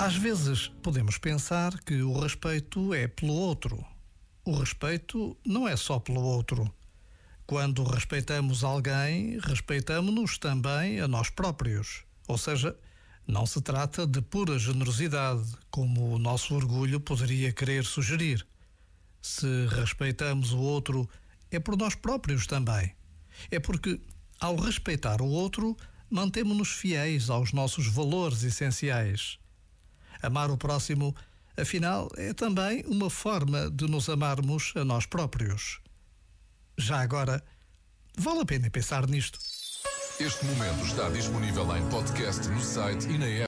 Às vezes podemos pensar que o respeito é pelo outro. O respeito não é só pelo outro. Quando respeitamos alguém, respeitamos-nos também a nós próprios. Ou seja, não se trata de pura generosidade, como o nosso orgulho poderia querer sugerir. Se respeitamos o outro, é por nós próprios também. É porque, ao respeitar o outro, mantemos-nos fiéis aos nossos valores essenciais Amar o próximo, afinal, é também uma forma de nos amarmos a nós próprios. Já agora, vale a pena pensar nisto. Este momento está disponível em podcast no site e na app.